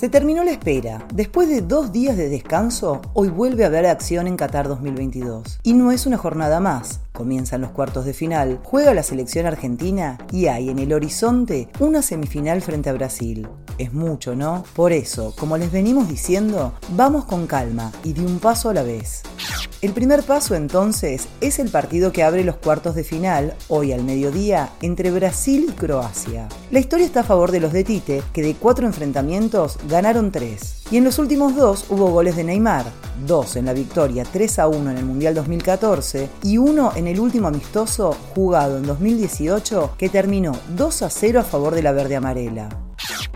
Se terminó la espera. Después de dos días de descanso, hoy vuelve a haber acción en Qatar 2022. Y no es una jornada más. Comienzan los cuartos de final, juega la selección argentina y hay en el horizonte una semifinal frente a Brasil. Es mucho, ¿no? Por eso, como les venimos diciendo, vamos con calma y de un paso a la vez. El primer paso entonces es el partido que abre los cuartos de final, hoy al mediodía, entre Brasil y Croacia. La historia está a favor de los de Tite, que de cuatro enfrentamientos ganaron tres. Y en los últimos dos hubo goles de Neymar, dos en la victoria 3 a 1 en el Mundial 2014 y uno en el último amistoso jugado en 2018 que terminó 2 a 0 a favor de la verde amarela.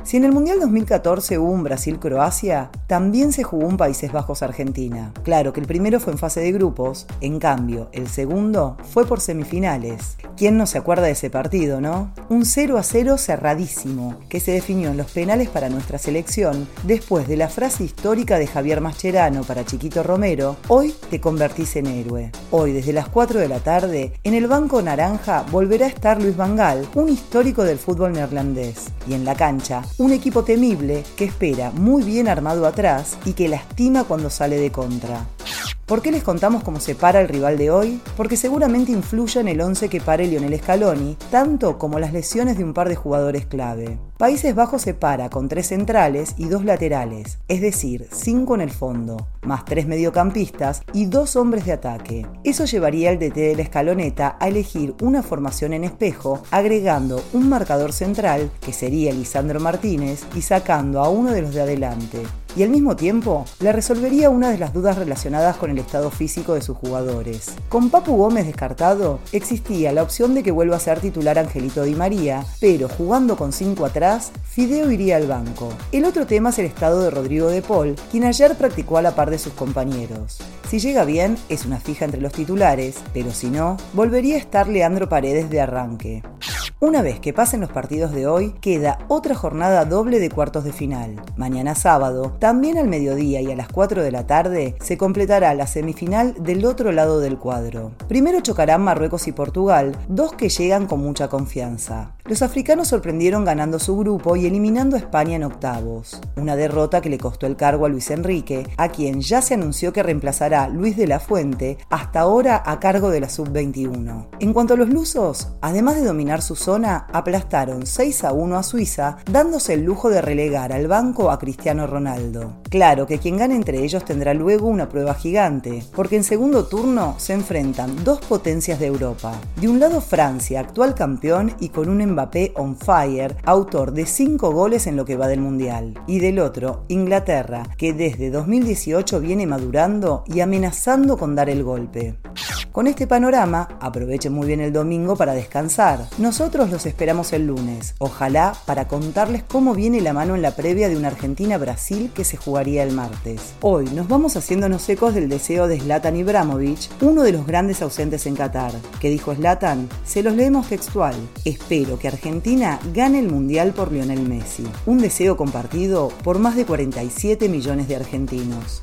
Si en el Mundial 2014 hubo un Brasil-Croacia, también se jugó un Países Bajos-Argentina. Claro que el primero fue en fase de grupos, en cambio, el segundo fue por semifinales. ¿Quién no se acuerda de ese partido, no? Un 0 a 0 cerradísimo, que se definió en los penales para nuestra selección, después de la frase histórica de Javier Mascherano para Chiquito Romero, hoy te convertís en héroe. Hoy, desde las 4 de la tarde, en el Banco Naranja volverá a estar Luis Vangal, un histórico del fútbol neerlandés. Y en la cancha, un equipo temible que espera muy bien armado atrás y que lastima cuando sale de contra. ¿Por qué les contamos cómo se para el rival de hoy? Porque seguramente influye en el 11 que pare Lionel Scaloni, tanto como las lesiones de un par de jugadores clave. Países Bajos se para con tres centrales y dos laterales, es decir, cinco en el fondo, más tres mediocampistas y dos hombres de ataque. Eso llevaría al DT de la escaloneta a elegir una formación en espejo, agregando un marcador central, que sería Lisandro Martínez, y sacando a uno de los de adelante y al mismo tiempo le resolvería una de las dudas relacionadas con el estado físico de sus jugadores. Con Papu Gómez descartado, existía la opción de que vuelva a ser titular Angelito Di María, pero jugando con 5 atrás, Fideo iría al banco. El otro tema es el estado de Rodrigo de Paul, quien ayer practicó a la par de sus compañeros. Si llega bien, es una fija entre los titulares, pero si no, volvería a estar Leandro Paredes de arranque. Una vez que pasen los partidos de hoy, queda otra jornada doble de cuartos de final. Mañana sábado, también al mediodía y a las 4 de la tarde, se completará la semifinal del otro lado del cuadro. Primero chocarán Marruecos y Portugal, dos que llegan con mucha confianza. Los africanos sorprendieron ganando su grupo y eliminando a España en octavos, una derrota que le costó el cargo a Luis Enrique, a quien ya se anunció que reemplazará Luis de la Fuente, hasta ahora a cargo de la sub-21. En cuanto a los lusos, además de dominar su zona, aplastaron 6 a 1 a Suiza, dándose el lujo de relegar al banco a Cristiano Ronaldo. Claro que quien gane entre ellos tendrá luego una prueba gigante, porque en segundo turno se enfrentan dos potencias de Europa. De un lado Francia, actual campeón y con un Mbappé on fire, autor de 5 goles en lo que va del Mundial. Y del otro, Inglaterra, que desde 2018 viene madurando y amenazando con dar el golpe. Con este panorama, aprovechen muy bien el domingo para descansar. Nosotros los esperamos el lunes, ojalá para contarles cómo viene la mano en la previa de una Argentina-Brasil que se jugaría el martes. Hoy nos vamos haciéndonos ecos del deseo de Zlatan Ibrahimovic, uno de los grandes ausentes en Qatar. que dijo Zlatan? Se los leemos textual. Espero que Argentina gane el Mundial por Lionel Messi. Un deseo compartido por más de 47 millones de argentinos.